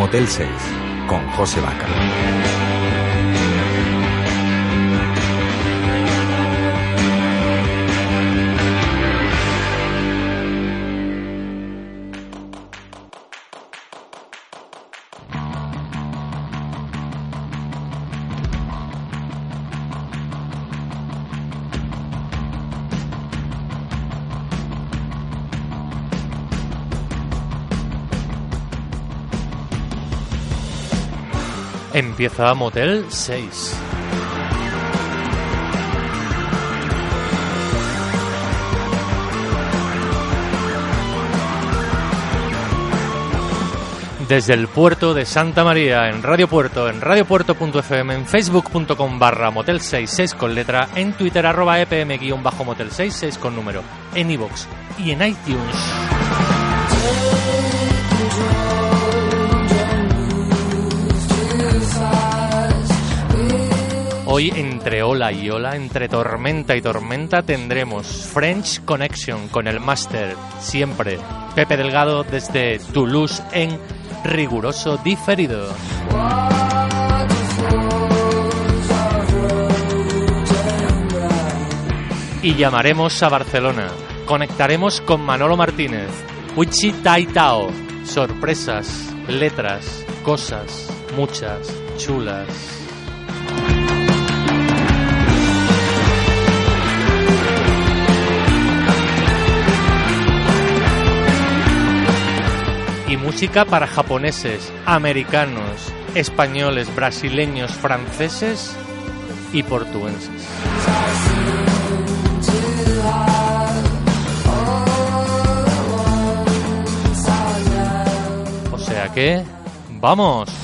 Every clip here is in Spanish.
Motel 6 con José Vaca. Empieza Motel 6. Desde el puerto de Santa María, en Radio Puerto, en radiopuerto.fm, en facebook.com barra motel 66 con letra, en twitter arroba epm-motel 66 con número, en iVoox y en iTunes. Hoy entre ola y ola, entre tormenta y tormenta, tendremos French Connection con el máster, siempre, Pepe Delgado desde Toulouse en riguroso diferido. Y llamaremos a Barcelona. Conectaremos con Manolo Martínez. Uchi Tai Tao. Sorpresas, letras, cosas, muchas, chulas. Y música para japoneses, americanos, españoles, brasileños, franceses y portuenses. O sea que, ¡vamos!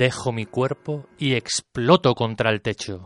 Dejo mi cuerpo y exploto contra el techo.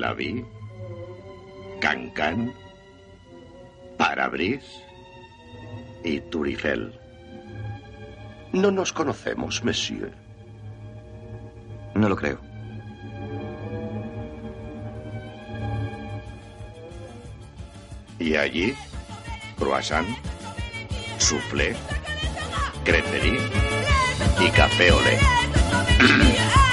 Se la vi, Cancan, Parabris y Turifel. No nos conocemos, monsieur. No lo creo. Y allí, croissant, soufflé, creperie y café olé.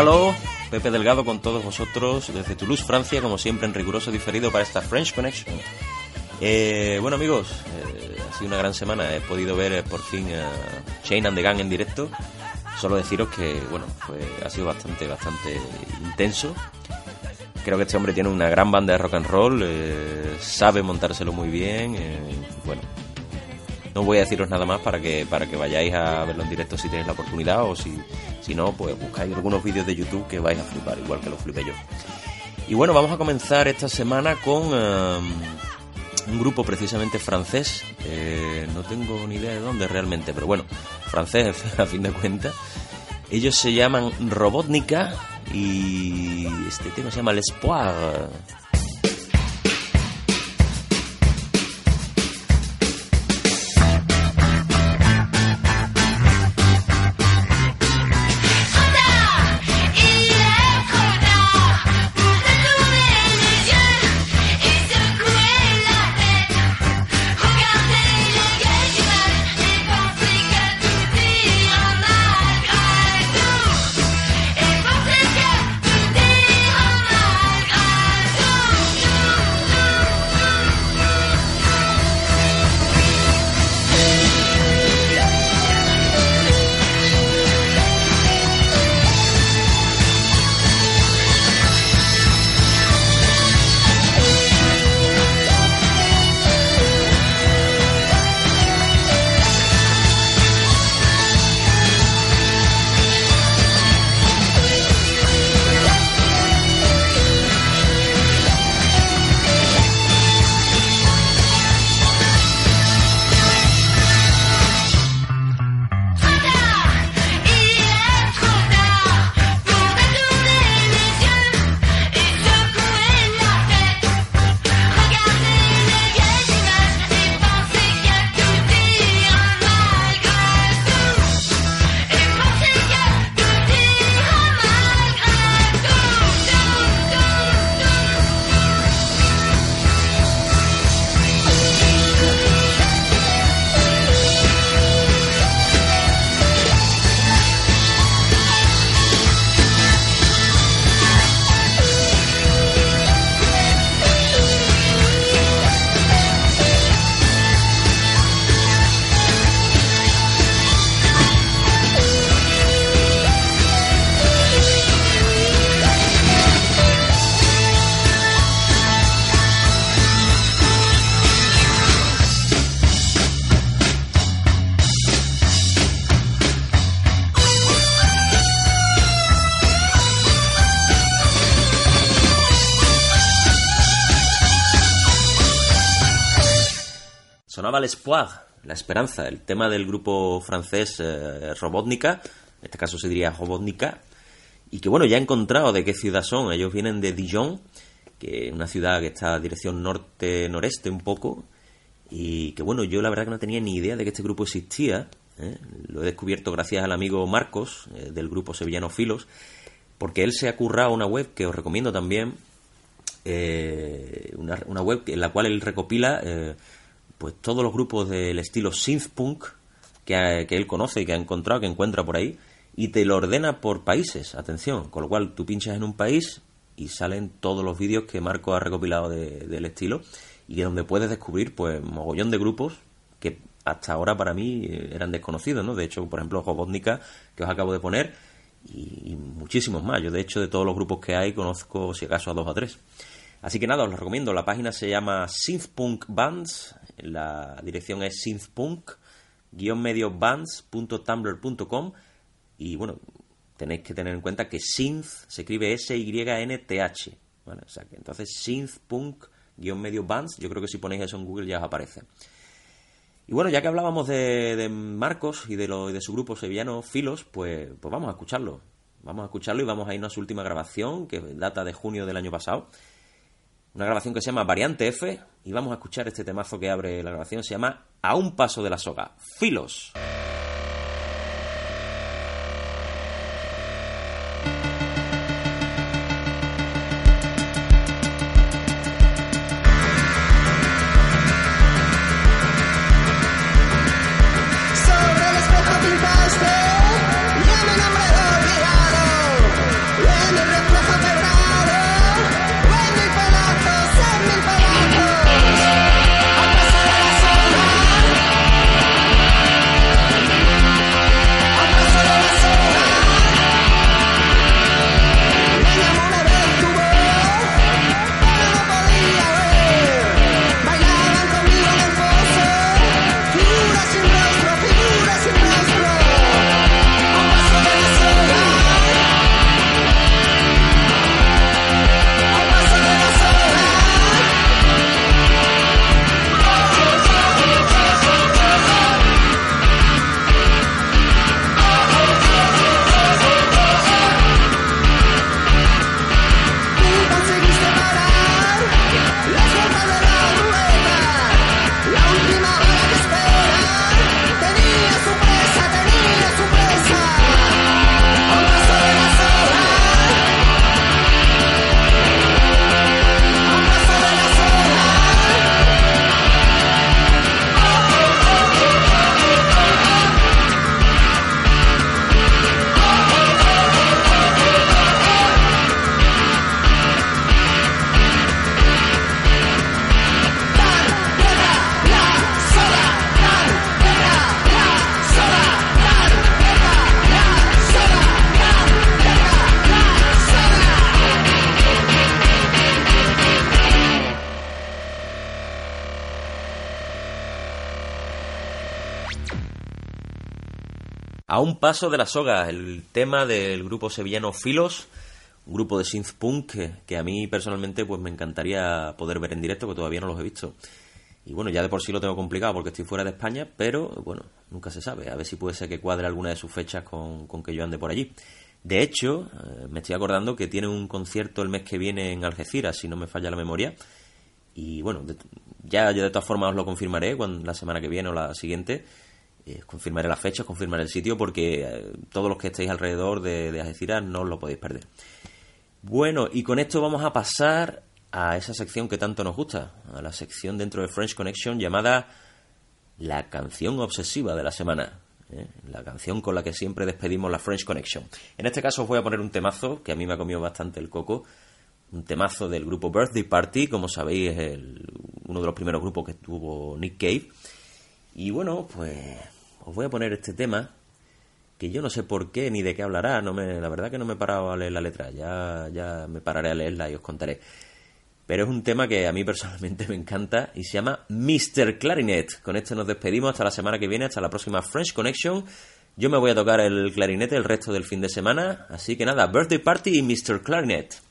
Aló, Pepe Delgado con todos vosotros desde Toulouse, Francia, como siempre en riguroso diferido para esta French Connection. Eh, bueno amigos, eh, ha sido una gran semana, he podido ver eh, por fin a Shane and the Gang en directo. Solo deciros que, bueno, fue, ha sido bastante, bastante intenso. Creo que este hombre tiene una gran banda de rock and roll, eh, sabe montárselo muy bien. eh, bueno, no voy a deciros nada más para que para que vayáis a verlo en directo si tenéis la oportunidad o si, si no, pues buscáis algunos vídeos de YouTube que vais a flipar, igual que lo flipé yo. Y bueno, vamos a comenzar esta semana con um, un grupo precisamente francés. eh, no tengo ni idea de dónde realmente, pero bueno, francés a fin de cuentas. Ellos se llaman Robotnica y este tema se llama L'Espoir. Sonaba l'Espoir, la esperanza, el tema del grupo francés eh, Robotnica, en este caso se diría Robotnica, y que bueno, ya he encontrado de qué ciudad son. Ellos vienen de Dijon, que es una ciudad que está dirección norte-noreste un poco, y que bueno, yo la verdad que no tenía ni idea de que este grupo existía. ¿eh? Lo he descubierto gracias al amigo Marcos, eh, del grupo Sevillano Filos, porque él se ha currado una web que os recomiendo también, eh, una, web en la cual él recopila pues todos los grupos del estilo synthpunk que, ha- que él conoce y que ha encontrado, que encuentra por ahí, y te lo ordena por países, atención, con lo cual tú pinchas en un país y salen todos los vídeos que Marco ha recopilado de- del estilo y que donde puedes descubrir pues mogollón de grupos que hasta ahora para mí eh, eran desconocidos, ¿no? De hecho, por ejemplo, Robotnica, que os acabo de poner, y, y muchísimos más. Yo, de hecho, de todos los grupos que hay, conozco, si acaso, a dos o tres. Así que nada, os lo recomiendo. La página se llama Synthpunk Bands. La dirección es synthpunk-bands.tumblr.com. Y bueno, tenéis que tener en cuenta que synth se escribe S-Y-N-T-H. ¿vale? O sea que entonces synthpunk-bands, yo creo que si ponéis eso en Google ya os aparece. Y bueno, ya que hablábamos de, Marcos y de, lo, de su grupo sevillano Filos, pues, pues vamos a escucharlo. Vamos a escucharlo y vamos a irnos a su última grabación, que data de junio del año pasado. Una grabación que se llama Variante F. Y vamos a escuchar este temazo que abre la grabación. Se llama A un paso de la soga. Filos. A un paso de la soga, el tema del grupo sevillano Filos, un grupo de synth punk que, que a mí personalmente pues me encantaría poder ver en directo, porque todavía no los he visto. Y bueno, ya de por sí lo tengo complicado porque estoy fuera de España, pero bueno, nunca se sabe. A ver si puede ser que cuadre alguna de sus fechas con, que yo ande por allí. De hecho, eh, me estoy acordando que tiene un concierto el mes que viene en Algeciras, si no me falla la memoria. Y bueno, ya yo de todas formas os lo confirmaré cuando, la semana que viene o la siguiente. Eh, confirmaré las fechas, confirmaré el sitio, porque eh, todos los que estéis alrededor de, de no os lo podéis perder. Bueno, y con esto vamos a pasar a esa sección que tanto nos gusta, a la sección dentro de French Connection llamada La canción obsesiva de la semana. ¿eh? La canción con la que siempre despedimos la French Connection. En este caso os voy a poner un temazo que a mí me ha comido bastante el coco. Un temazo del grupo Birthday Party, como sabéis, es el- uno de los primeros grupos que tuvo Nick Cave. Y bueno, pues os voy a poner este tema que yo no sé por qué ni de qué hablará, no me, la verdad que no me he parado a leer la letra, ya, ya me pararé a leerla y os contaré. Pero es un tema que a mí personalmente me encanta y se llama Mr. Clarinet. Con esto nos despedimos hasta la semana que viene, hasta la próxima French Connection. Yo me voy a tocar el clarinete el resto del fin de semana, así que nada, Birthday Party y Mr. Clarinet.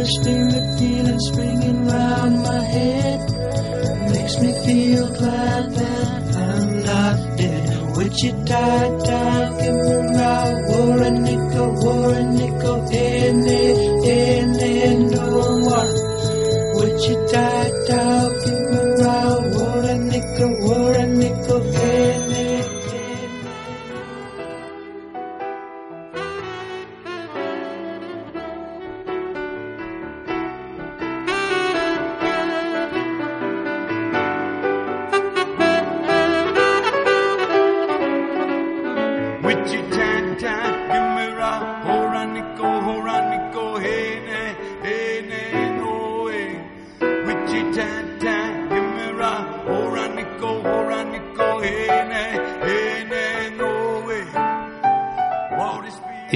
A spirit feeling springing round my head makes me feel glad that I'm not dead. Wichita, Kimberell, Warrenica, Warrenica, Hene,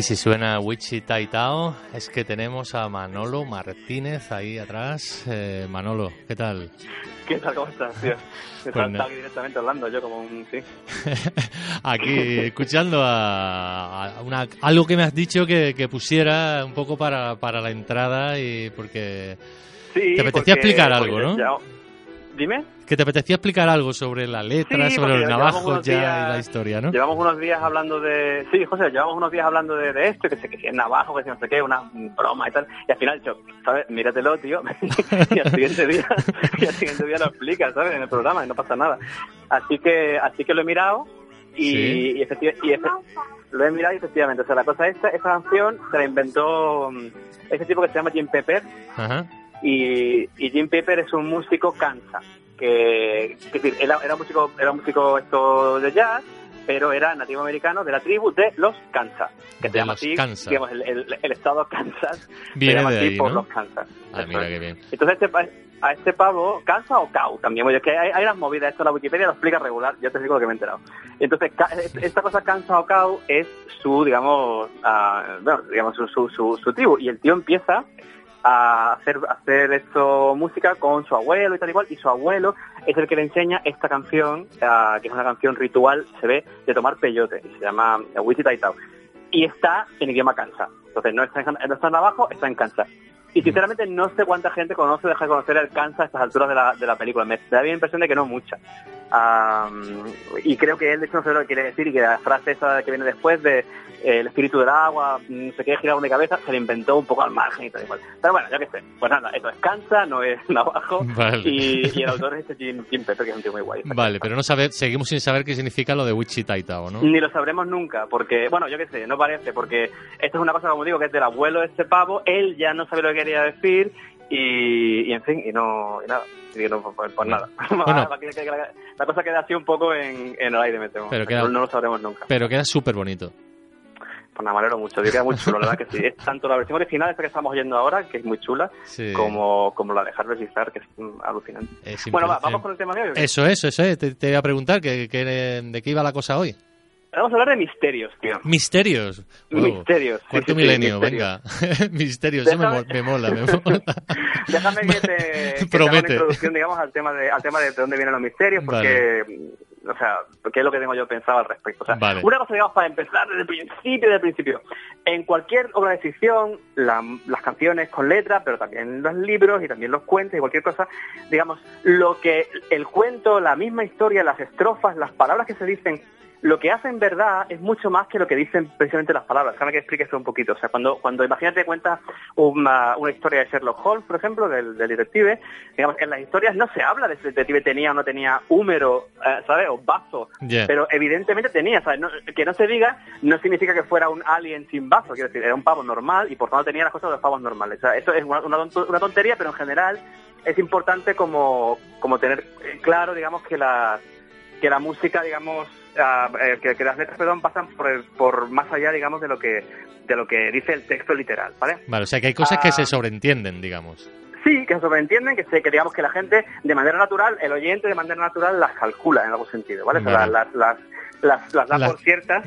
si suena Wichita y Tao, es que tenemos a Manolo Martínez ahí atrás. Eh, Manolo, ¿qué tal? ¿Qué tal? ¿Cómo estás, tío? Pues aquí directamente hablando yo como un... Sí. Aquí escuchando a, a una, algo que me has dicho que, que pusiera un poco para, para la entrada y porque Sí, te apetecía porque- explicar algo, ¿no? ya- Dime. Que te apetecía explicar algo sobre la letra, Sí, sobre los navajos ya días- y la historia, ¿no? Llevamos unos días hablando de... Sí, José, llevamos unos días hablando de, de esto, que sé que si es navajo, que si no sé qué, una broma y tal. Y al final, yo, ¿sabes? Míratelo, tío. y al siguiente día, y al siguiente día lo explicas, ¿sabes? En el programa y no pasa nada. Así que, así que lo he mirado y, Sí. y, efecti- y efe- lo he mirado y efectivamente. O sea, la cosa esta, esta canción se la inventó mm, este tipo que se llama Jim Pepper Ajá. Y, y Jim Pepper es un músico cansa que, es decir, era, era músico era músico esto de jazz pero era nativo americano de la tribu de los Kansas que se llama así Kansas. digamos el, el- el estado Kansas Viene se llama de así ahí, por ¿no? los Kansas Ah, mira qué bien. entonces este a este pavo, ¿cansa o cau? También, es que hay, hay unas movidas, esto la Wikipedia lo explica regular, yo te digo lo que me he enterado. Entonces, esta cosa cansa o cau es su, digamos, ah, bueno, digamos, su, su, su, su tribu. Y el tío empieza a hacer, hacer esto, música con su abuelo y tal igual, y su abuelo es el que le enseña esta canción, que es una canción ritual, se ve, de tomar peyote, y se llama Wichita y Tao. Y está en idioma kansa. Entonces, no está en, no está en abajo, está en kansa. Y sinceramente no sé cuánta gente conoce o deja de conocer el Kansas a estas alturas de la, de la película. Me da la impresión de que no mucha. Am, y creo que él de hecho no sé lo que quiere decir y que la frase esa que viene después de eh, el espíritu del agua, no sé qué, girar de cabeza, se le inventó un poco al margen y tal y cual. Pero bueno, ya que sé. Pues nada, eso es Kansas, no es navajo. Vale. Y, y el autor es este Jim, Jim Pepper, que es un tío muy guay. Vale, pero no sabe, seguimos sin saber qué significa lo de Wichita y Tao, ¿no? Ni lo sabremos nunca, porque, bueno, yo qué sé, no parece, porque esto es una cosa, como digo, que es del abuelo de este pavo, él ya no sabe lo que quería decir y, y en fin, y no, y nada, y no, pues, pues nada. Bueno. la, cosa queda así un poco en, en el aire, me temo. Pero queda- no, no lo sabremos nunca. Pero queda súper bonito. Pues nada, me alegro mucho, yo queda muy chulo, la verdad que sí. Es tanto la versión original, esta que estamos oyendo ahora, que es muy chula, Sí. como, como la de Harvest que es mm, alucinante. Es Bueno, va, vamos con el tema de hoy. Eso es, eso es. Te, te iba a preguntar que, que, de qué iba la cosa hoy. Vamos a hablar de misterios, tío. Misterios. Misterios, Cuarto sí, sí, milenio, venga. Misterios, eso me, Déjame- mo- me mola, me mola. Déjame que te, que te haga una Promete. introducción, digamos, al tema de, al tema de dónde vienen los misterios, porque, o sea, qué es lo que tengo yo pensado al respecto. O sea, Vale. una cosa, digamos, para empezar desde el principio, desde el principio. En cualquier obra de ficción, la- las canciones con letras, pero también los libros y también los cuentos y cualquier cosa, digamos, lo que el cuento, la misma historia, las estrofas, las palabras que se dicen, lo que hace en verdad es mucho más que lo que dicen precisamente las palabras. Déjame que explique esto un poquito. O sea, cuando, cuando imagínate cuentas una, una historia de Sherlock Holmes, por ejemplo, del, del detective, digamos, en las historias no se habla de si el detective tenía o no tenía húmero, eh, ¿sabes? O bazo. Ya. Pero evidentemente tenía, ¿sabes? No- que no se diga no significa que fuera un alien sin bazo, quiero decir, era un pavo normal y por tanto tenía las cosas de los pavos normales. O sea, esto es una, una tontería, pero en general es importante como, como tener claro, digamos, que la, que la música, digamos, eh, que, que las letras, perdón, pasan por, por más allá, digamos, de lo que de lo que dice el texto literal, ¿vale? Vale, o sea que hay cosas que Ah. se sobreentienden, digamos. Sí, que se sobreentienden, que, se, que digamos que la gente de manera natural, el oyente de manera natural las calcula en algún sentido, ¿vale? O sea, Vale. las, las, las, las da La- por ciertas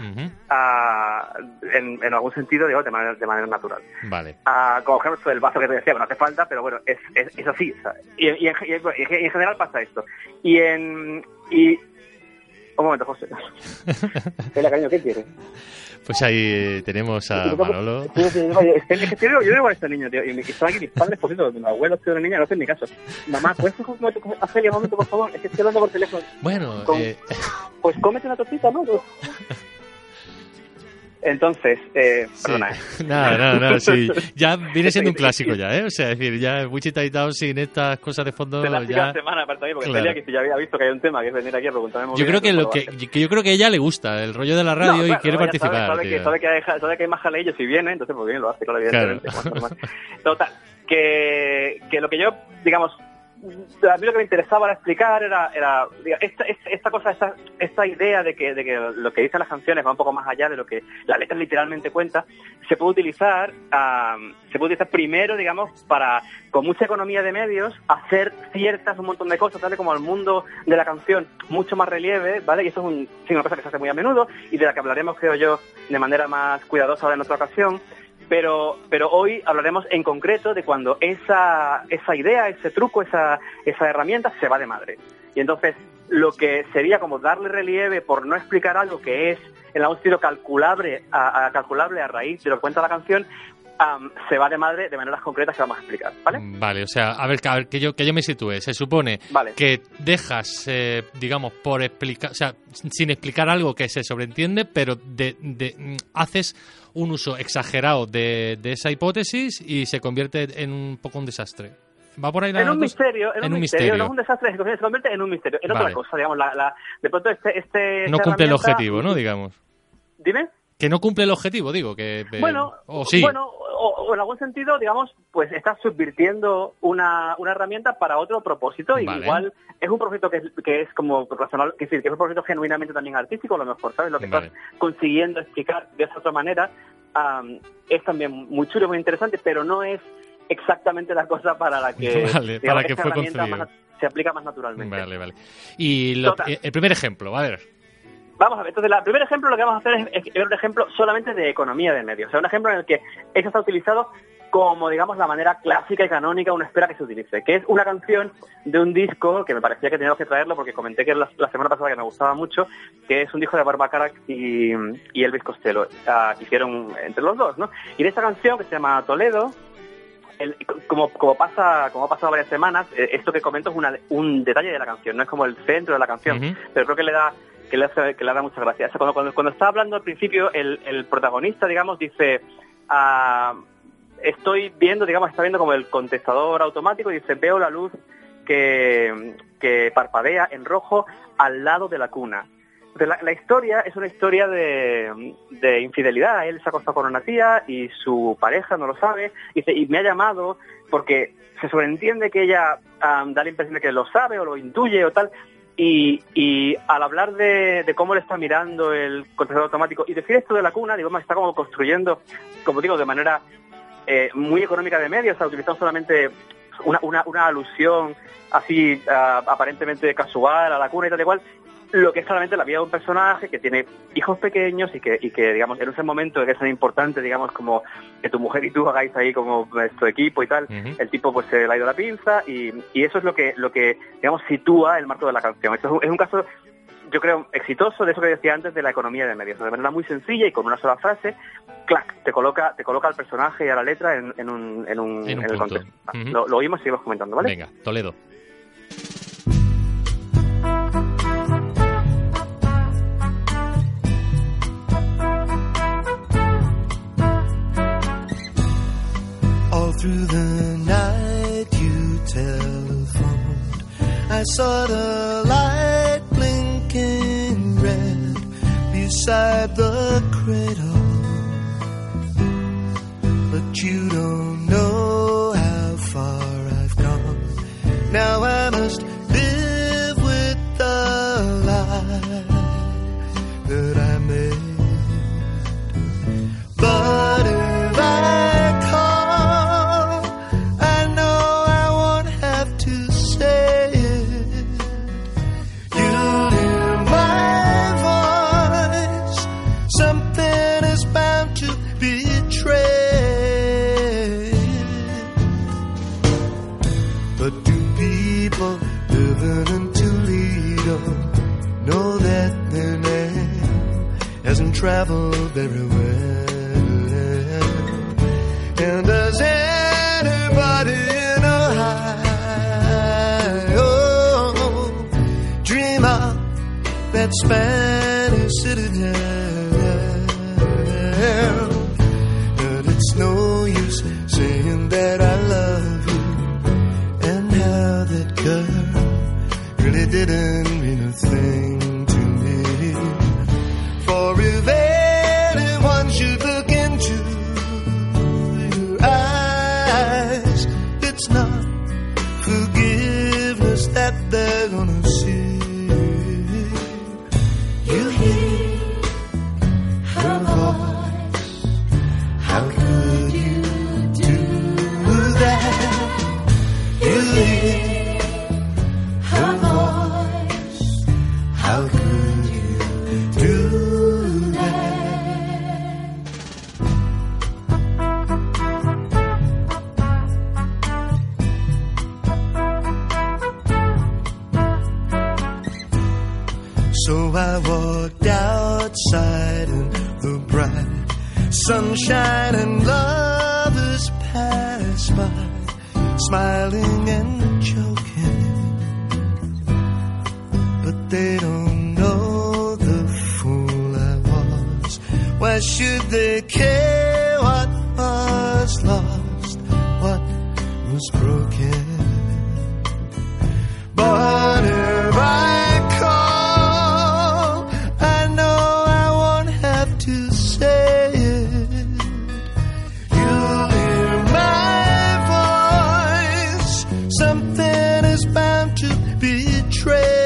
ah, en, en algún sentido, digo, de manera, de manera natural. Vale. Como ejemplo el vaso que te decía, que no hace falta, pero bueno, es, es, es así. o sea, y, y en, y en- y en general pasa esto. Y en... Y... Un momento, José. Hola, cariño, ¿qué quieres? Pues ahí tenemos a Manolo. Es que, yo digo a este niño, tío, y, me- aquí mis padres, por cierto, mi abuelo, tío, de niña, no hacen ni caso. Mamá, ¿puedes coger un momento, un por favor? Es que estoy hablando por teléfono. Bueno, Con- eh, Pues cómete una tortita, ¿no? Entonces, eh, sí. perdona, ¿eh? nada, nada, nada, sí. Ya viene siendo un clásico ya, ¿eh? O sea, es decir, ya Wichita y Town sin estas cosas de fondo Te la ya... semana para también, porque Claro. Celia, que si ya había visto que hay un tema, que es venir aquí a preguntarme Yo creo que lo que, que yo creo que a ella le gusta el rollo de la radio y quiere participar. Sabe, tío. que, sabe, que hay, sabe que hay más jaleillos si viene, entonces pues bien lo hace, claro, evidentemente. Claro. Total, que, que lo que yo, digamos, a mí lo que me interesaba explicar era, era esta, esta, cosa, esta, idea de que, lo que dicen las canciones va un poco más allá de lo que la letra literalmente cuenta, se puede utilizar, am, se puede utilizar primero, digamos, para, con mucha economía de medios, hacer ciertas, un montón de cosas, darle como al mundo de la canción mucho más relieve, ¿vale? Y eso es un, sí, una cosa que se hace muy a menudo y de la que hablaremos, creo yo, de manera más cuidadosa en otra ocasión. Pero, pero hoy hablaremos en concreto de cuando esa, esa idea, ese truco, esa, esa herramienta se va de madre. Y entonces lo que sería como darle relieve por no explicar algo que es en algún sentido calculable a, calculable a raíz de lo que cuenta la canción, am, se va de madre de maneras concretas que vamos a explicar, ¿vale? Vale, o sea, a ver, a ver que yo que yo me sitúe. Se supone Vale. que dejas, eh, digamos, por explicar, o sea, sin explicar algo que se sobreentiende, pero de, de- mm, haces un uso exagerado de, de esa hipótesis y se convierte en un poco un desastre. ¿Va por ahí la En un cosa? misterio, en, un misterio, no es un desastre, se convierte en un misterio, en Vale. otra cosa, digamos, la, la- de pronto este... este No cumple el objetivo, ¿no? Digamos. Dime. Que no cumple el objetivo, digo, que... eh, Bueno, o sí. bueno o, o en algún sentido, digamos, pues estás subvirtiendo una, una herramienta para otro propósito y igual es un propósito que es, que es como razonable, que, decir, que es un propósito genuinamente también artístico, a lo mejor, ¿sabes? Lo que Vale. estás consiguiendo explicar de esa otra manera am, es también muy chulo, muy interesante, pero no es exactamente la cosa para la que, Vale, digamos, para que esta fue herramienta concebido. más se aplica más naturalmente. Vale, vale. Y lo- eh, el primer ejemplo, a ver. Vamos a ver, entonces, el primer ejemplo lo que vamos a hacer es, es un ejemplo solamente de economía de medios. O sea, un ejemplo en el que eso está utilizado como, digamos, la manera clásica y canónica, uno espera que se utilice, que es una canción de un disco que me parecía que teníamos que traerlo porque comenté que la, la semana pasada que me gustaba mucho, que es un disco de Barbara y, y Elvis Costello, ah, que hicieron entre los dos, ¿no? Y de esta canción que se llama Toledo, el- como, como pasa como ha pasado varias semanas, eh, esto que comento es una- un detalle de la canción, no es como el centro de la canción, pero creo que le da que le, hace- que le da mucha gracia. O cuando, cuando, está hablando al principio, el, protagonista, digamos, dice, ah, estoy viendo, digamos, está viendo como el contestador automático y dice, veo la luz que, que parpadea en rojo al lado de la cuna. La, historia es una historia de, de infidelidad. Él se ha acostado con una tía y su pareja no lo sabe. Y, y me ha llamado porque se sobreentiende que ella ah, da la impresión de que lo sabe o lo intuye o tal. Y, al hablar de, cómo le está mirando el contestador automático y decir esto de la cuna, digo, está como construyendo, como digo, de manera eh, muy económica de medios, o sea, utilizando solamente una, alusión así ah, aparentemente casual a la cuna y tal y cual, lo que es claramente la vida de un personaje que tiene hijos pequeños y que, y que digamos, en ese momento que es tan importante, digamos, como que tu mujer y tú hagáis ahí como nuestro equipo y tal, el tipo pues se le ha ido la pinza y, y eso es lo que, lo que, digamos, sitúa el marco de la canción. Esto es un, es un caso yo creo, exitoso de eso que decía antes de la economía de medios. De manera muy sencilla y con una sola frase, clac, te coloca, te coloca al personaje y a la letra en, en un, en un, En un el contexto. Lo, lo oímos y seguimos comentando, ¿vale? Venga, Toledo. Through the night you telephoned. I saw the light blinking red beside the cradle. But you don't know how far I've gone. Now I living in Toledo know that their name hasn't traveled very well? And does anybody in Ohio dream of that Spanish Something is bound to betray.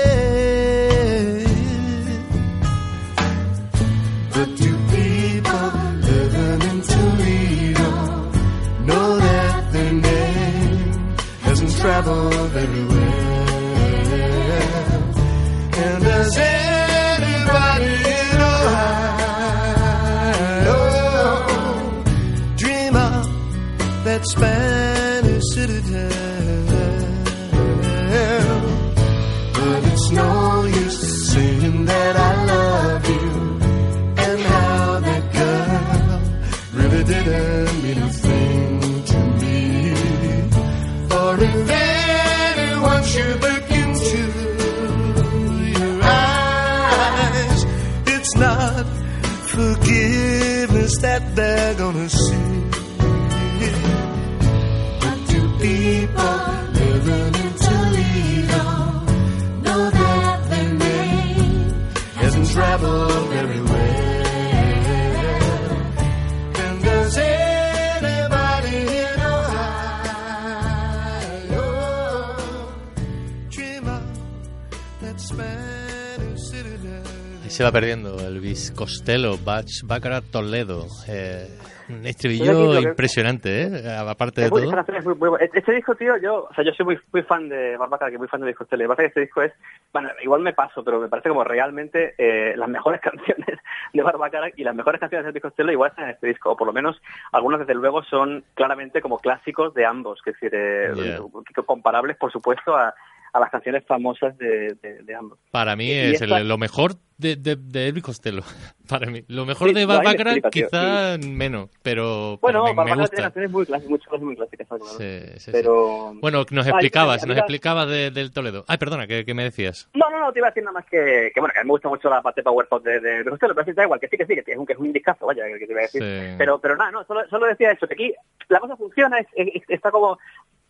Elvis Costello, Bach, Baccarat Toledo. Eh, un estribillo que- impresionante, ¿eh? Aparte de Es muy- todo. es muy- muy. Este disco, tío, yo, o sea, yo soy muy, muy fan de Barbacara, que muy fan de discos tele. Lo que pasa es que este disco es, bueno, igual me paso, pero me parece como realmente eh, las mejores canciones de Barbacara y las mejores canciones de disco tele igual están en este disco, o por lo menos algunas desde luego son claramente como clásicos de ambos, que es decir, eh, Yeah. comparables por supuesto a, a las canciones famosas de, de- de ambos. Para mí Y- y es esta- el- lo mejor de, de, de Elvis Costello. Para mí. Lo mejor Sí, de explica, tío, quizá menos, pero, Bueno, pero me- me, gusta. canciones muy clásicas, muchas cosas muy clásicas. Sí, sí, sí. pero... Bueno, nos explicabas, nos explicabas de- del Toledo. Ay, perdona, ¿qué, qué me decías? No, no, no, te iba a decir nada más que, que bueno, que a mí me gusta mucho la parte Power Pop de, de, Costello, pero sí, da igual, que sí, que sí, que es un, que es un discazo, vaya, que te iba a decir. Sí. Pero, pero nada, no, solo, solo decía eso, que aquí la cosa funciona, es, es- está como,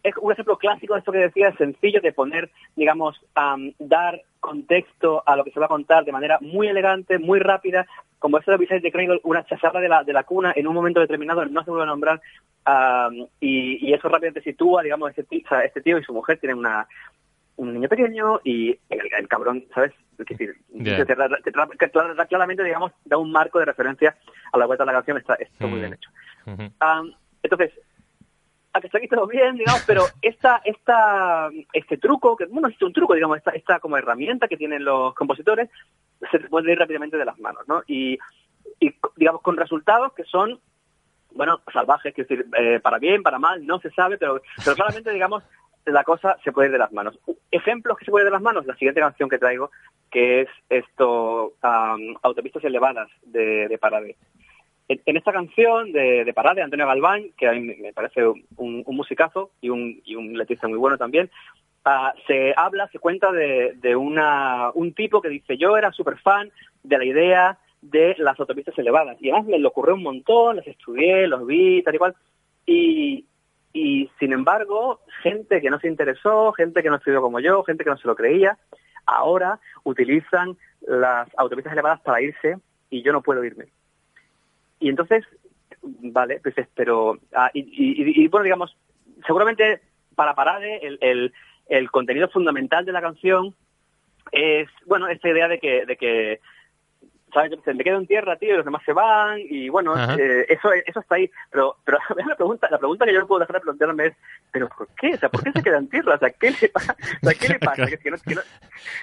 es un ejemplo clásico de esto que decía, sencillo de poner, digamos, am, dar contexto a lo que se va a contar de manera muy elegante, muy rápida, como eso de Beside the Cradle, una chazarra de la, de la cuna en un momento determinado, no se vuelve a nombrar, am, y, y eso rápidamente sitúa, digamos, este, ti- o sea, este tío y su mujer tienen una un niño pequeño y el, el cabrón, ¿sabes? Es decir, Ya. te- claramente, digamos, da un marco de referencia a la vuelta de la canción, está, está muy Mm. bien hecho. Am, entonces, a que está aquí todo bien, digamos, pero esta, esta, este truco, que bueno, es un truco, digamos, esta, esta como herramienta que tienen los compositores, se te puede ir rápidamente de las manos, ¿no? Y y digamos con resultados que son bueno, salvajes, que decir, eh, para bien, para mal, no se sabe, pero, pero claramente, digamos, la cosa se puede ir de las manos. Ejemplos que se puede ir de las manos, la siguiente canción que traigo, que es esto, am, Autopistas Elevadas de, de Parade. En, esta canción de, de Parade, Antonio Galván, que a mí me- parece un, musicazo y un, y un letrista muy bueno también, ah, se habla, se cuenta de, de una, un tipo que dice, yo era súper fan de la idea de las autopistas elevadas. Y además me lo ocurrió un montón, las estudié, los vi, tal y cual. Y, y sin embargo, gente que no se interesó, gente que no estudió como yo, gente que no se lo creía, ahora utilizan las autopistas elevadas para irse y yo no puedo irme. Y entonces, vale, pues es- pero, ah, y, y- y, bueno, digamos, seguramente para Parade el, el, el contenido fundamental de la canción es, bueno, esta idea de que, de que ¿sabes? Sé, me quedo en tierra, tío, y los demás se van, y bueno, eh, eso eso está ahí. Pero pero la pregunta la pregunta que yo no puedo dejar de plantearme es, ¿pero por qué? O sea, ¿por qué se queda en tierra? O sea, ¿qué le, pasa? O sea, ¿qué le pasa? Que, que no, que, no,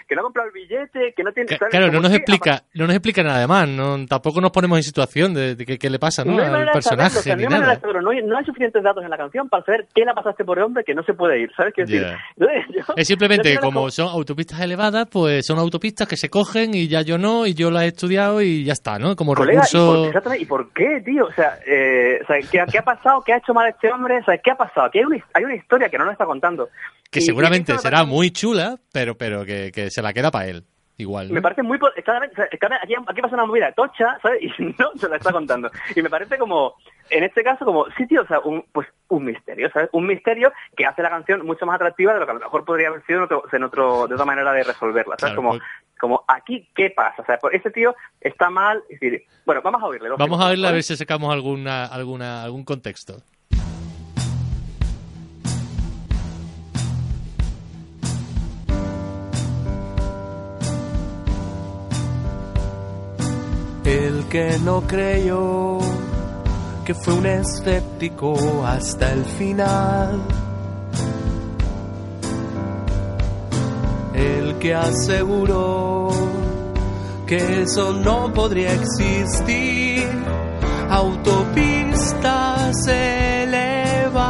que no ha comprado el billete, que no tiene... ¿sabes? Claro, no ¿Cómo nos explica, no nos explica nada más, no, tampoco nos ponemos en situación de, de qué, qué le pasa, ¿no? No hay Al de saberlo, o personaje sea, nada. saberlo. No hay, no hay suficientes datos en la canción para saber qué le ha pasado a este pobre hombre que no se puede ir, ¿sabes qué decir? Entonces, yo- Es simplemente la como son autopistas elevadas, pues son autopistas que se cogen y ya yo no, y yo las he estudiado y ya está, ¿no? Como Colega, ¿y por, recurso... ¿y por qué, tío? O sea, eh, o sea, ¿qué, qué ha pasado? ¿Qué ha hecho mal este hombre? O sea, ¿qué ha pasado? Aquí hay una, hay una historia que no nos está contando. Que Y- y seguramente me será muy chula, pero pero que, que se la queda para él. Igual. ¿no? Me parece muy... claramente, aquí, aquí pasa una movida tocha, ¿sabes? Y no se la está contando. Y me parece como, en este caso, como, sí, tío, o sea, un, pues un misterio, ¿sabes? Un misterio que hace la canción mucho más atractiva de lo que a lo mejor podría haber sido en otro, en otro, de otra manera de resolverla, ¿sabes? Claro, como, pues- como, aquí, ¿qué pasa? O sea, este tío está mal, es decir, bueno, vamos a oírle. Vamos a verla a ver si sacamos alguna, alguna, algún contexto. El que no creyó que fue un escéptico hasta el final. El que aseguró que eso no podría existir. Autopistas elevadas,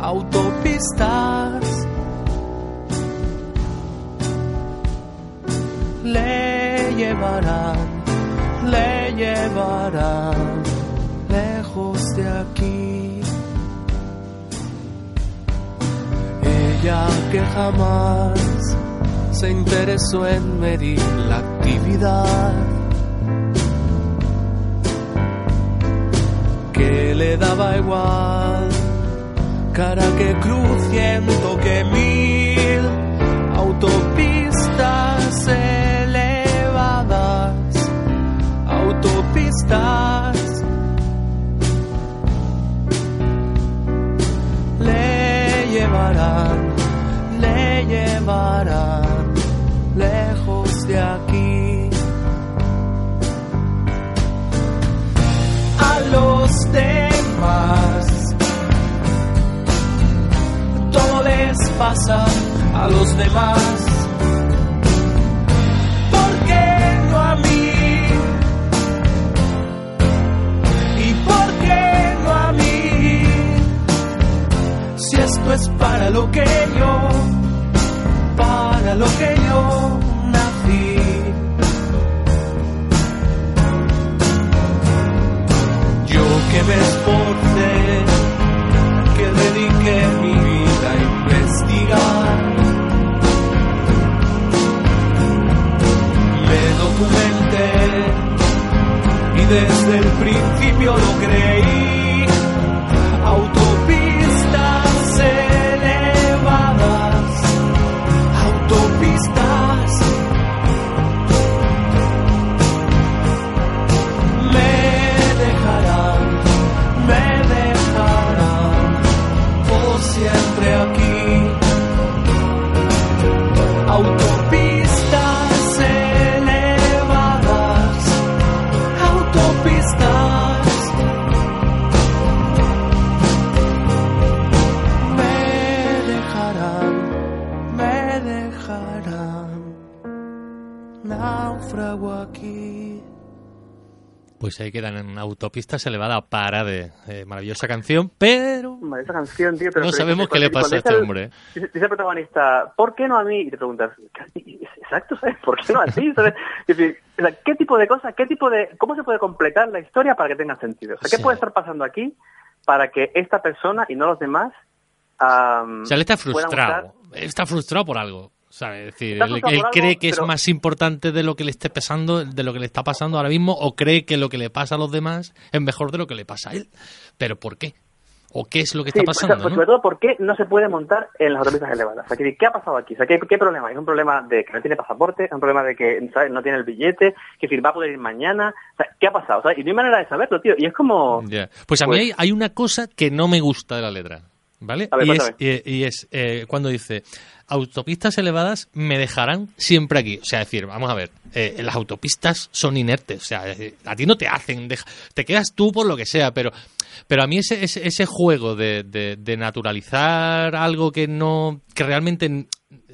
autopistas. Le llevarán, le llevarán Que jamás se interesó en medir la actividad que le daba igual cara que cruz que mil lejos de aquí a los demás todo les pasa a los demás ¿Por qué no a mí? ¿Y por qué no a mí? Si esto es para lo que yo, para lo que yo nací. Yo que me esforcé, que dediqué mi vida a investigar. Me documenté y desde el principio lo creí. Autopistas aquí. Pues ahí quedan en autopistas elevada para de eh, maravillosa canción, pero esa canción, tío. Pero no pero- sabemos qué le pasa a dice este el- hombre. Dice, dice el protagonista, ¿por qué no a mí? Y te preguntas, "¿Qué- exacto, ¿sabes? ¿Por qué no a ti? ¿Sabes? Es decir, o sea, ¿qué tipo de cosas, qué tipo de, cómo se puede completar la historia para que tenga sentido? O sea, ¿qué Sí. puede estar pasando aquí para que esta persona y no los demás am, O sea, él está frustrado. usar- Está frustrado por algo. ¿Sabes? Es decir, él, él cree que es pero- más importante de lo que le esté pasando, de lo que le está pasando ahora mismo, o cree que lo que le pasa a los demás es mejor de lo que le pasa a él. ¿Pero por qué? ¿O qué es lo que Sí, está pues, pasando? pues, no? sobre todo, ¿por qué no se puede montar en las autopistas elevadas? O sea, ¿qué, qué ha pasado aquí? O sea, ¿qué, qué problema? ¿Es un problema de que no tiene pasaporte? ¿Es un problema de que ¿sabes? no tiene el billete? ¿Que decir, va a poder ir mañana? O sea, ¿qué ha pasado? O sea, y no hay manera de saberlo, tío. Y es como... Ya. Pues a mí Pues- hay, hay una cosa que no me gusta de la letra, ¿vale? Ver, y, es, cuéntame. y, y es eh, cuando dice, autopistas elevadas me dejarán siempre aquí. O sea, decir, vamos a ver, eh, las autopistas son inertes, o sea, a ti no te hacen, deja- te quedas tú por lo que sea, pero, pero a mí ese, ese, ese juego de, de, de naturalizar algo que no, que realmente...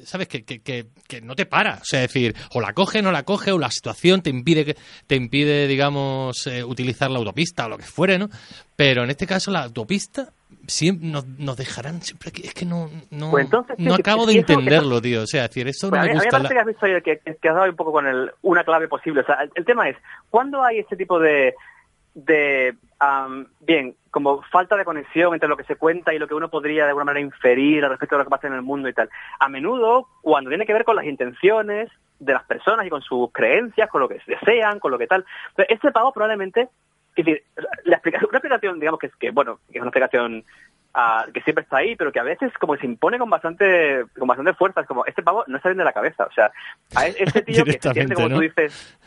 ¿Sabes? Que, que, que, que no te para. O sea, decir, o la coge, no la coge, o la situación te impide, que, te impide digamos, eh, utilizar la autopista o lo que fuere, ¿no? Pero en este caso, la autopista siempre nos, nos dejarán siempre aquí. Es que no, no, Pues entonces, no sí, acabo de entenderlo, tío. O sea, decir, eso Pues no a me mí, a mí me gusta. parece la- que has visto ahí que, que- que has dado un poco con el, una clave posible. O sea, el, el tema es, ¿cuándo hay este tipo de, de am, bien, como falta de conexión entre lo que se cuenta y lo que uno podría de alguna manera inferir al respecto de lo que pasa en el mundo y tal? A menudo, cuando tiene que ver con las intenciones de las personas y con sus creencias, con lo que desean, con lo que tal. Entonces, este pago probablemente, es decir, la explicación, una explicación, digamos que es que, bueno, que es una explicación ah, que siempre está ahí, pero que a veces como que se impone con bastante, con bastante fuerza. Es como, este pavo no está bien de la cabeza. O sea, a e- este tío que se siente, como ¿no? tú dices,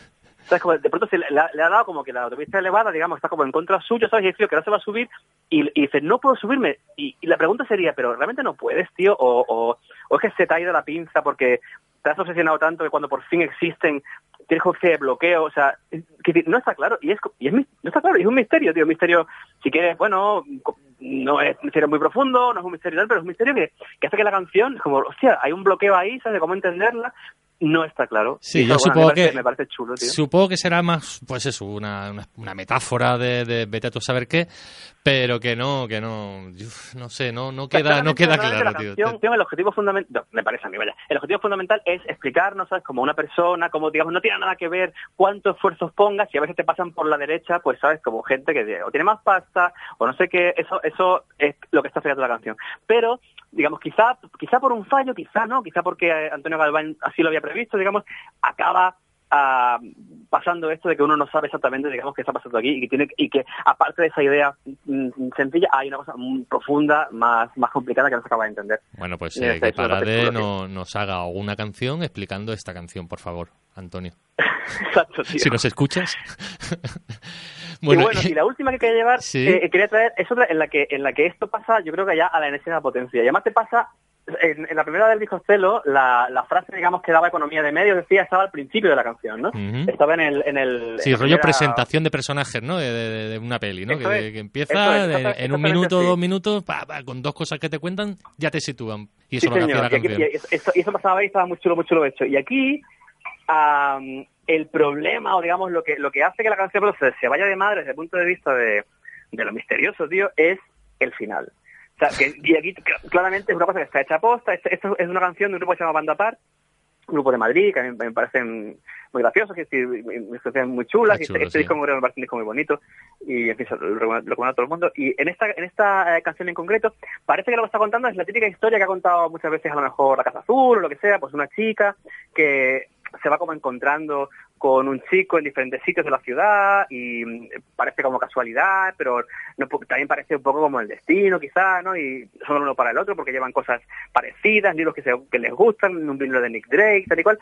¿sabes? Como de pronto se le, le ha dado como que la autopista elevada, digamos, está como en contra suyo, ¿sabes? Y el tío que no se va a subir y, y dice, no puedo subirme. Y, y la pregunta sería, ¿pero realmente no puedes, tío? O, o, o es que se te ha ido la pinza porque te has obsesionado tanto que cuando por fin existen que bloqueo, o sea, no está claro, y es, no está claro, es un misterio, tío, un misterio, si quieres, bueno, no es un misterio muy profundo, no es un misterio tal, pero es un misterio que, que hace que la canción, como, hostia, hay un bloqueo ahí, ¿sabes? De cómo entenderla, no está claro. Sí, yo bueno, supongo me parece, que me parece chulo, tío. Supongo que será más, pues eso, una, una, una metáfora de, de vete a tú saber qué, pero que no, que no, uf, no sé, no, no queda, no queda claro, la tío. canción, tío, el objetivo fundamental, me parece a mí, vaya, el objetivo fundamental es explicarnos, ¿sabes? Como una persona, como digamos, no tiene nada que ver cuántos esfuerzos pongas y a veces te pasan por la derecha, pues sabes, como gente que o tiene más pasta o no sé qué, eso, eso es lo que está explicando la canción. Pero, digamos, quizá, quizá por un fallo, quizá no, quizá porque eh, Antonio Galván así lo había previsto, digamos, acaba ah, pasando esto de que uno no sabe exactamente, digamos, qué está pasando aquí y que tiene y que aparte de esa idea mm, sencilla hay una cosa muy profunda, más más complicada que no se acaba de entender. Bueno, pues eh, está que Parade no, nos haga una canción explicando esta canción, por favor, Antonio. Exacto, tío. Si nos escuchas. y bueno, y la última que quería llevar, Sí. eh, quería traer, es otra en la que en la que esto pasa, yo creo que ya a la enésima potencia. Y además te pasa, en, en la primera del disco Celo, la, la frase, digamos, que daba economía de medios, decía, estaba al principio de la canción, ¿no? Estaba en el... En el Sí, en rollo primera- presentación de personajes, ¿no? De, de- de una peli, ¿no? Que, es, que eso empieza es, en un minuto, así. dos minutos, pa, pa, con dos cosas que te cuentan, ya te sitúan. Y eso Sí, lo señor. la Y, aquí- canción. y eso, eso- y eso pasaba ahí, estaba muy chulo, muy chulo hecho. Y aquí, am, el problema, o digamos, lo que lo que hace que la canción se, se vaya de madre desde el punto de vista de, de lo misterioso, tío, es el final. O sea, que, y aquí claramente es una cosa que está hecha a posta. Esto, esto es una canción de un grupo que se llama Banda Par, un grupo de Madrid, que a mí me parecen muy graciosos, que me parecen muy chulas, Muy y este, este sí. disco me parece un disco muy bonito, y en fin, lo, lo recomiendo a todo el mundo. Y en esta, en esta eh, canción en concreto, parece que lo que está contando es la típica historia que ha contado muchas veces a lo mejor La Casa Azul o lo que sea, pues una chica que se va como encontrando con un chico en diferentes sitios de la ciudad y mm, parece como casualidad, pero no, también parece un poco como el destino quizá, ¿no? Y son uno para el otro porque llevan cosas parecidas, libros que, se- que les gustan, un libro de Nick Drake, tal y cual.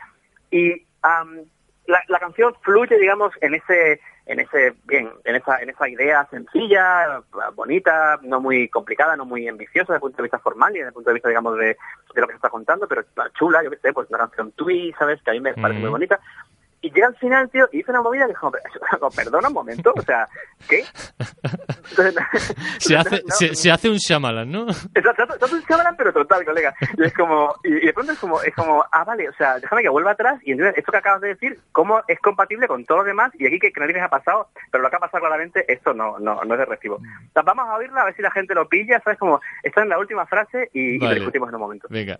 Y am, la, la canción fluye, digamos, en ese, en ese, bien, en esa, en esa idea sencilla, bonita, no muy complicada, no muy ambiciosa desde el punto de vista formal y desde el punto de vista, digamos, de, de lo que se está contando, pero chula, yo qué sé, pues una canción tweet, ¿sabes? Que a mí me parece Mm. muy bonita. Y llega al final, tío, y dice una movida que es como, como, perdona un momento, o sea, ¿qué? Se hace, no, se, se hace un Shyamalan, ¿no? Exacto, exacto, es un Shyamalan, pero total, colega. Y es como, y, y de pronto es como, es como, ah, vale, o sea, déjame que vuelva atrás y entonces esto que acabas de decir, cómo es compatible con todo lo demás y aquí que, que nadie les ha pasado, pero lo que ha pasado claramente, esto no, no, no es de recibo. O sea, vamos a oírla a ver si la gente lo pilla, ¿sabes? Como, está en la última frase y, y lo discutimos en un momento. Venga.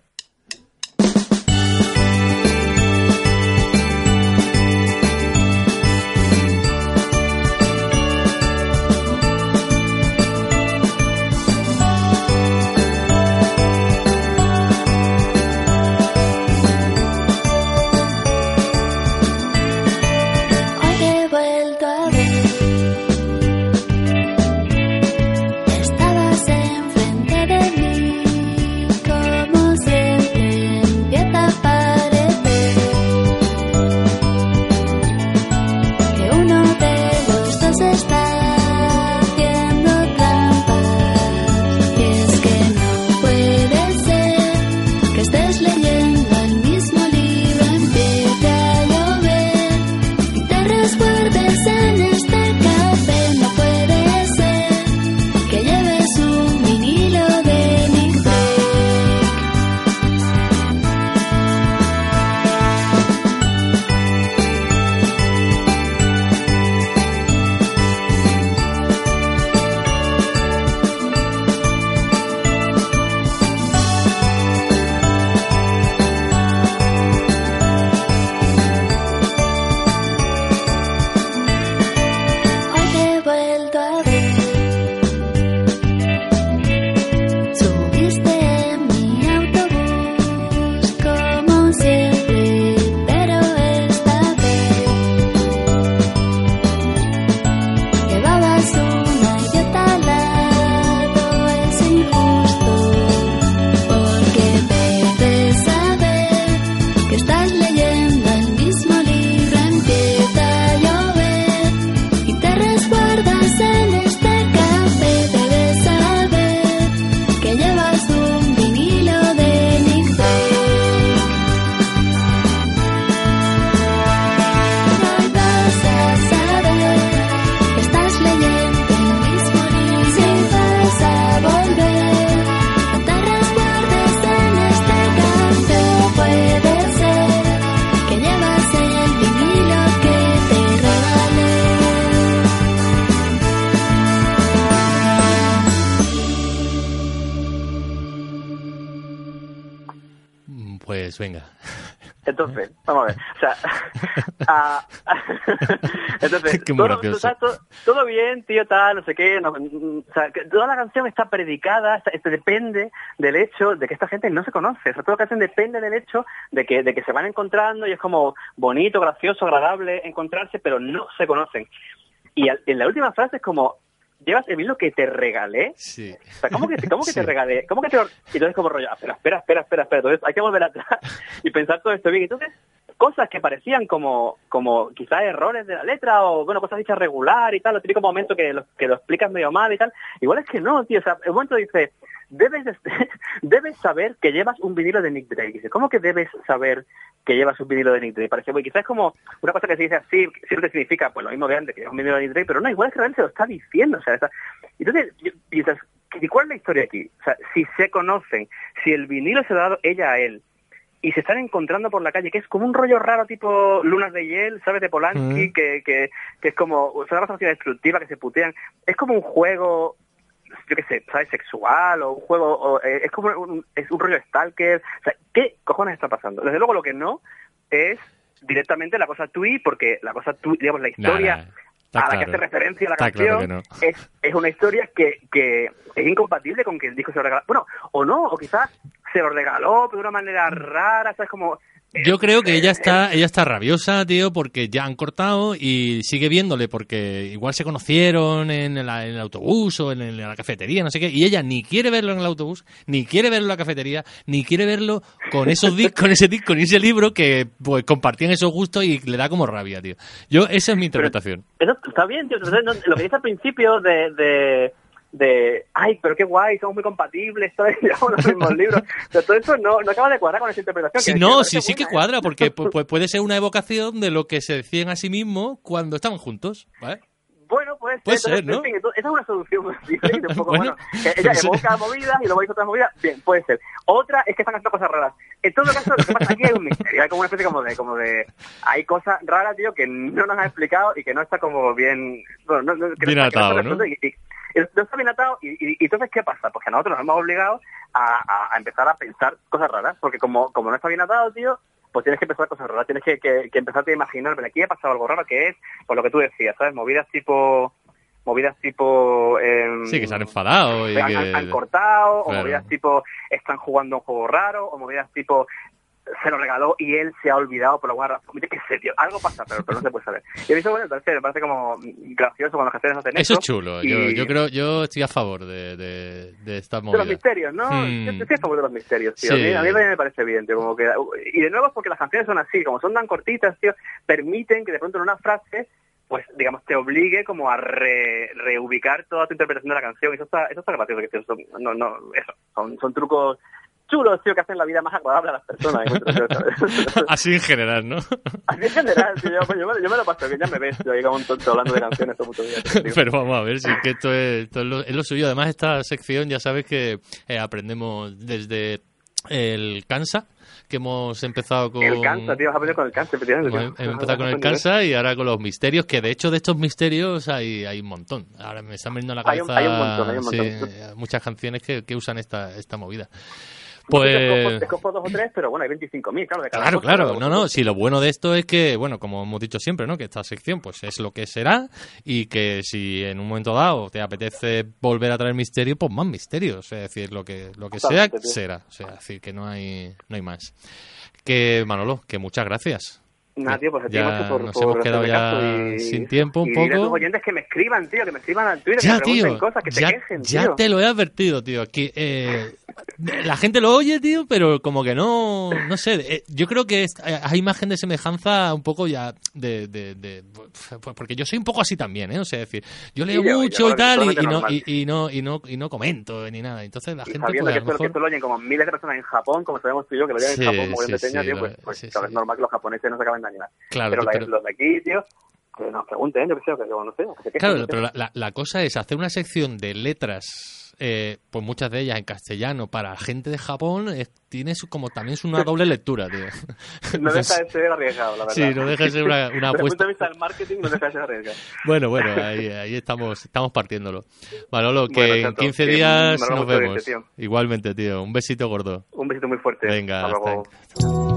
Entonces, todo, todo, todo bien, tío, tal, no sé qué. no, mm, o sea, que toda la canción está predicada, está- este, depende del hecho de que esta gente no se conoce. O sea, toda la canción depende del hecho de que, de que se van encontrando y es como bonito, gracioso, agradable encontrarse, pero no se conocen. Y al- en la última frase es como, ¿llevas el vinilo que te regalé? Sí. O sea, ¿cómo que, cómo que Sí. te regalé? ¿Cómo que te... Y entonces como rollo, "Ah, espera, espera, espera, espera, espera. Entonces hay que volver atrás y pensar todo esto bien. Entonces, cosas que parecían como, como quizás errores de la letra o, bueno, cosas dichas regular y tal, lo típico momento que lo, que lo explicas medio mal y tal. Igual es que no, tío. O sea, el momento dice, debes, de- debes saber que llevas un vinilo de Nick Drake. Dice, ¿cómo que debes saber que llevas un vinilo de Nick Drake? Parece, pues, quizás es como una cosa que se dice así, siempre significa, pues lo mismo de antes, que llevas un vinilo de Nick Drake, pero no, igual es que realmente se lo está diciendo. O sea, entonces, piensas, ¿y cuál es la historia aquí? O sea, si se conocen, si el vinilo se lo ha dado ella a él, y se están encontrando por la calle, que es como un rollo raro tipo Lunas de Hiel, ¿sabes? De Polanski, Mm. que, que, que es como, o sea, una cosa destructiva, que se putean. Es como un juego, yo qué sé, ¿sabes? Sexual, o un juego, o, eh, es como un, es un rollo stalker. O sea, ¿qué cojones está pasando? Desde luego lo que no es directamente la cosa tui, porque la cosa tui, digamos, la historia está a la claro. que hace referencia la canción claro que no. es, es una historia que, que es incompatible con que el disco se lo regaló. Bueno, o no, o quizás se lo regaló pero de una manera rara, ¿sabes? Como... Yo creo que ella está, ella está rabiosa, tío, porque ya han cortado y sigue viéndole porque igual se conocieron en el, en el autobús o en, el- en la cafetería, no sé qué, y ella ni quiere verlo en el autobús, ni quiere verlo en la cafetería, ni quiere verlo con esos con ese disco, con ese libro que pues compartían esos gustos y le da como rabia, tío. Yo esa es mi interpretación. Está bien, tío. Entonces, no- lo que dice al principio de, de, de, ay, pero qué guay, somos muy compatibles. Llevamos los mismos libros. Pero todo eso no, no acaba de cuadrar con esa interpretación. Sí, que- no, sí, sí que ¿eh? cuadra, porque pu- pu- puede ser una evocación de lo que se decían a sí mismos cuando estaban juntos, ¿vale? Bueno, puede ser. Puede ser, ¿no? en fin, entonces, esa es una solución un poco Bueno, bueno. que ella evoca movidas y luego hizo otras movidas. Bien, puede ser. Otra es que están haciendo cosas raras. En todo caso, lo que pasa aquí hay un misterio. Hay como una especie como de, como de... Hay cosas raras, tío, que no nos han explicado y que no está como bien... Bueno, no, no- que Bien no, está- que no atado, está ¿no? resuelto y- y- y no está bien atado y, y- y entonces ¿qué pasa? Pues que nosotros nos hemos obligado a, empezar a pensar cosas raras porque como, como no está bien atado, tío, pues tienes que pensar cosas raras, tienes que, que, que empezarte a imaginar, pero aquí ha pasado algo raro que es, por lo que tú decías, ¿sabes? Movidas tipo... Movidas tipo... em, Sí, que se han enfadado y han, que... han- han cortado, o movidas tipo están jugando un juego raro, o movidas tipo se lo regaló y él se ha olvidado por alguna razón. Qué sé, tío, algo pasa, pero, pero no se puede saber. Y a mí eso bueno, me parece, me parece como gracioso cuando las canciones hacen Eso eso. es chulo. y- Yo, yo creo, yo estoy a favor de, de, de esta de los movida. misterios, ¿no? Hmm. Yo estoy a favor de los misterios, tío. Sí. A, mí, a mí me parece bien, tío. Como que, y de nuevo es porque las canciones son así, como son tan cortitas, tío, permiten que de pronto en una frase, pues, digamos, te obligue como a re- reubicar toda tu interpretación de la canción. Y eso está, eso está gracioso. Que, no, no, eso. Son, son trucos chulos, tío, que hacen la vida más agradable a las personas. yo, ¿sabes? Así en general, ¿no? Así en general, tío, yo, yo me, yo me lo paso bien, ya me ves, yo ahí como un tonto hablando de canciones todo mucho día. tío. Pero vamos a ver, si es que esto es, esto es, lo, es lo suyo. Además, esta sección ya sabes que eh, aprendemos desde el Cansa, que hemos empezado con... El cansa, tío, a aprender con el cansa, efectivamente. Hemos hemos empezado con el a. Cansa y ahora con los misterios, que de hecho de estos misterios hay, hay un montón. Ahora me están viendo en la Hay un- cabeza hay un montón, hay un sí, montón. muchas canciones que, que usan esta, esta movida. Pues... Dos o tres, pero bueno, hay 25.000, claro, de cada Claro, cosa, claro. No, no. Si lo bueno de esto es que, bueno, como hemos dicho siempre, ¿no? Que esta sección, pues es lo que será y que si en un momento dado te apetece volver a traer misterio, pues más misterios. Es decir, lo que lo que sea será. O sea, es decir, que no hay no hay más. Que Manolo, que muchas gracias. Nada, tío, pues a Ya macho, por, nos por hemos quedado ya y, sin tiempo un y dile a poco. tus oyentes que me escriban, tío, que me escriban al Twitter, Ya, que me pregunten tío. cosas, que ya, se quejen, ya tío. te lo he advertido, tío. Que eh, la gente lo oye, tío, pero como que no, no sé. eh, yo creo que es- eh, hay imagen de semejanza un poco ya de, de, de- pues, porque yo soy un poco así también, ¿eh? O sea, es decir, yo leo Sí, yo- mucho yo- y tal y, y no y, y no y no y no comento ni nada. Entonces la Y gente pues, que a lo esto, que mejor esto lo oyen como miles de personas en Japón, como sabemos tú y yo, que lo oyen Sí, en Japón, muy sí, de sí, tío, pues, pues sí, claro, sí. es normal que los japoneses no se acaben de animar. Claro, pero, la- pero- los de aquí, tío, que nos pregunten, yo sé, que yo no sé, que se Claro, pero la, la- cosa es hacer una sección de letras, eh, pues muchas de ellas en castellano para gente de Japón, eh, tiene su- como también es una doble lectura, tío. No deja de ser arriesgado, la verdad. Sí, no deja de ser una- una Desde el punto apuesta. de vista del marketing, no deja de ser arriesgado. Bueno, bueno, ahí, ahí estamos, estamos partiéndolo. Manolo, que Bueno, en chato, 15 que días nos vemos. tío. Igualmente, tío. Un besito gordo. Un besito muy fuerte. Venga, Hasta luego. hasta-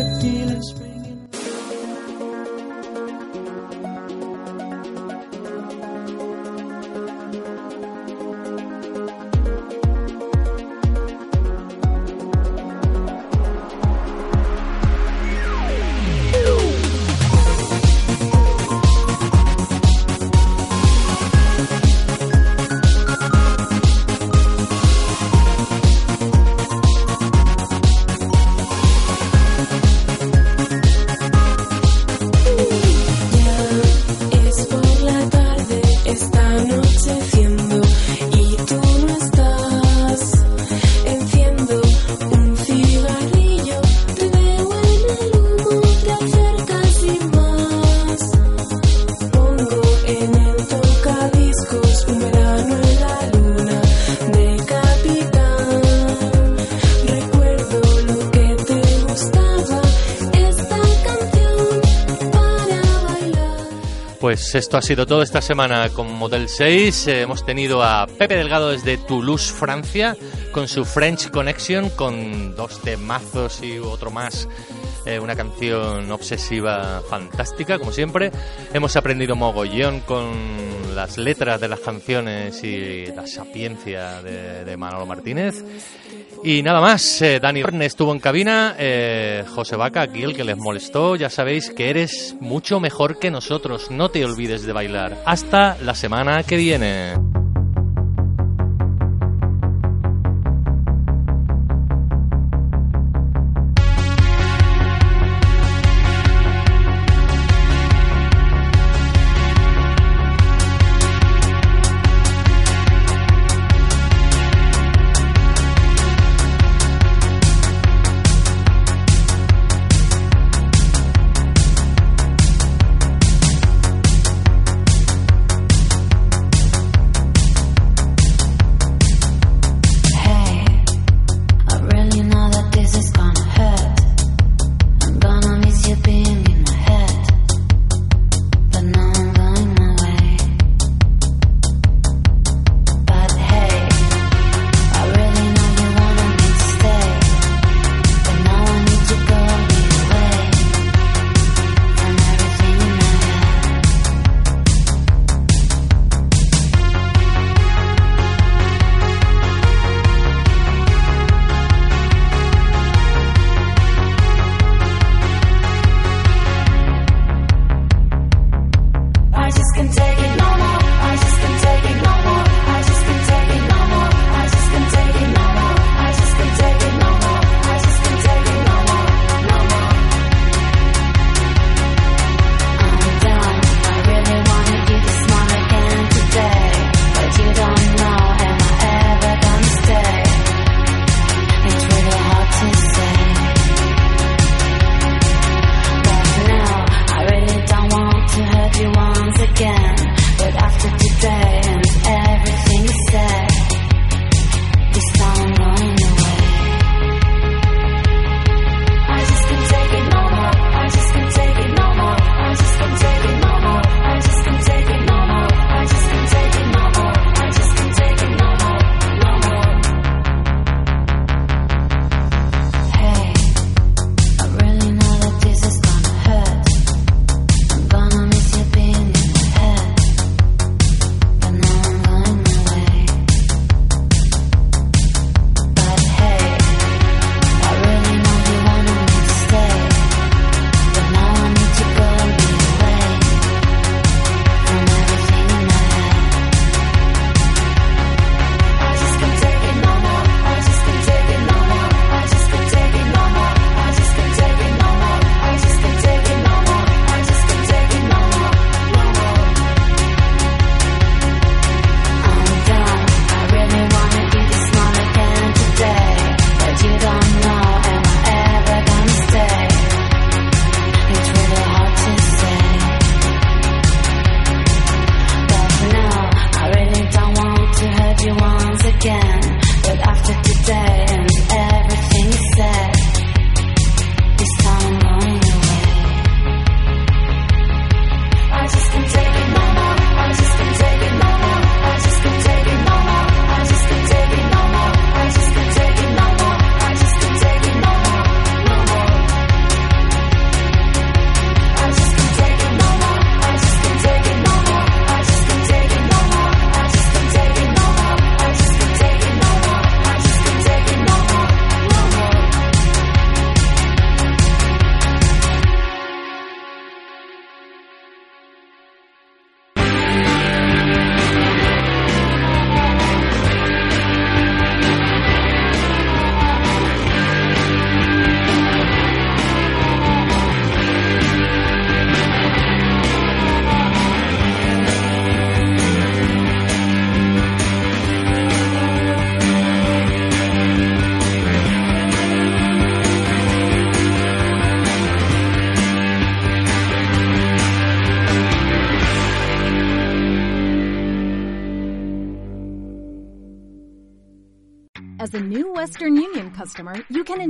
esto ha sido todo esta semana con Motel 6. Eh, hemos tenido a Pepe Delgado desde Toulouse, Francia, con su French Connection, con dos temazos y otro más. eh, una canción obsesiva fantástica, como siempre. Hemos aprendido mogollón con las letras de las canciones y la sapiencia de, de Manolo Martínez. Y nada más, eh, Dani Orne estuvo en cabina, eh, José Vaca aquí el que les molestó, ya sabéis que eres mucho mejor que nosotros, no te olvides de bailar. Hasta la semana que viene.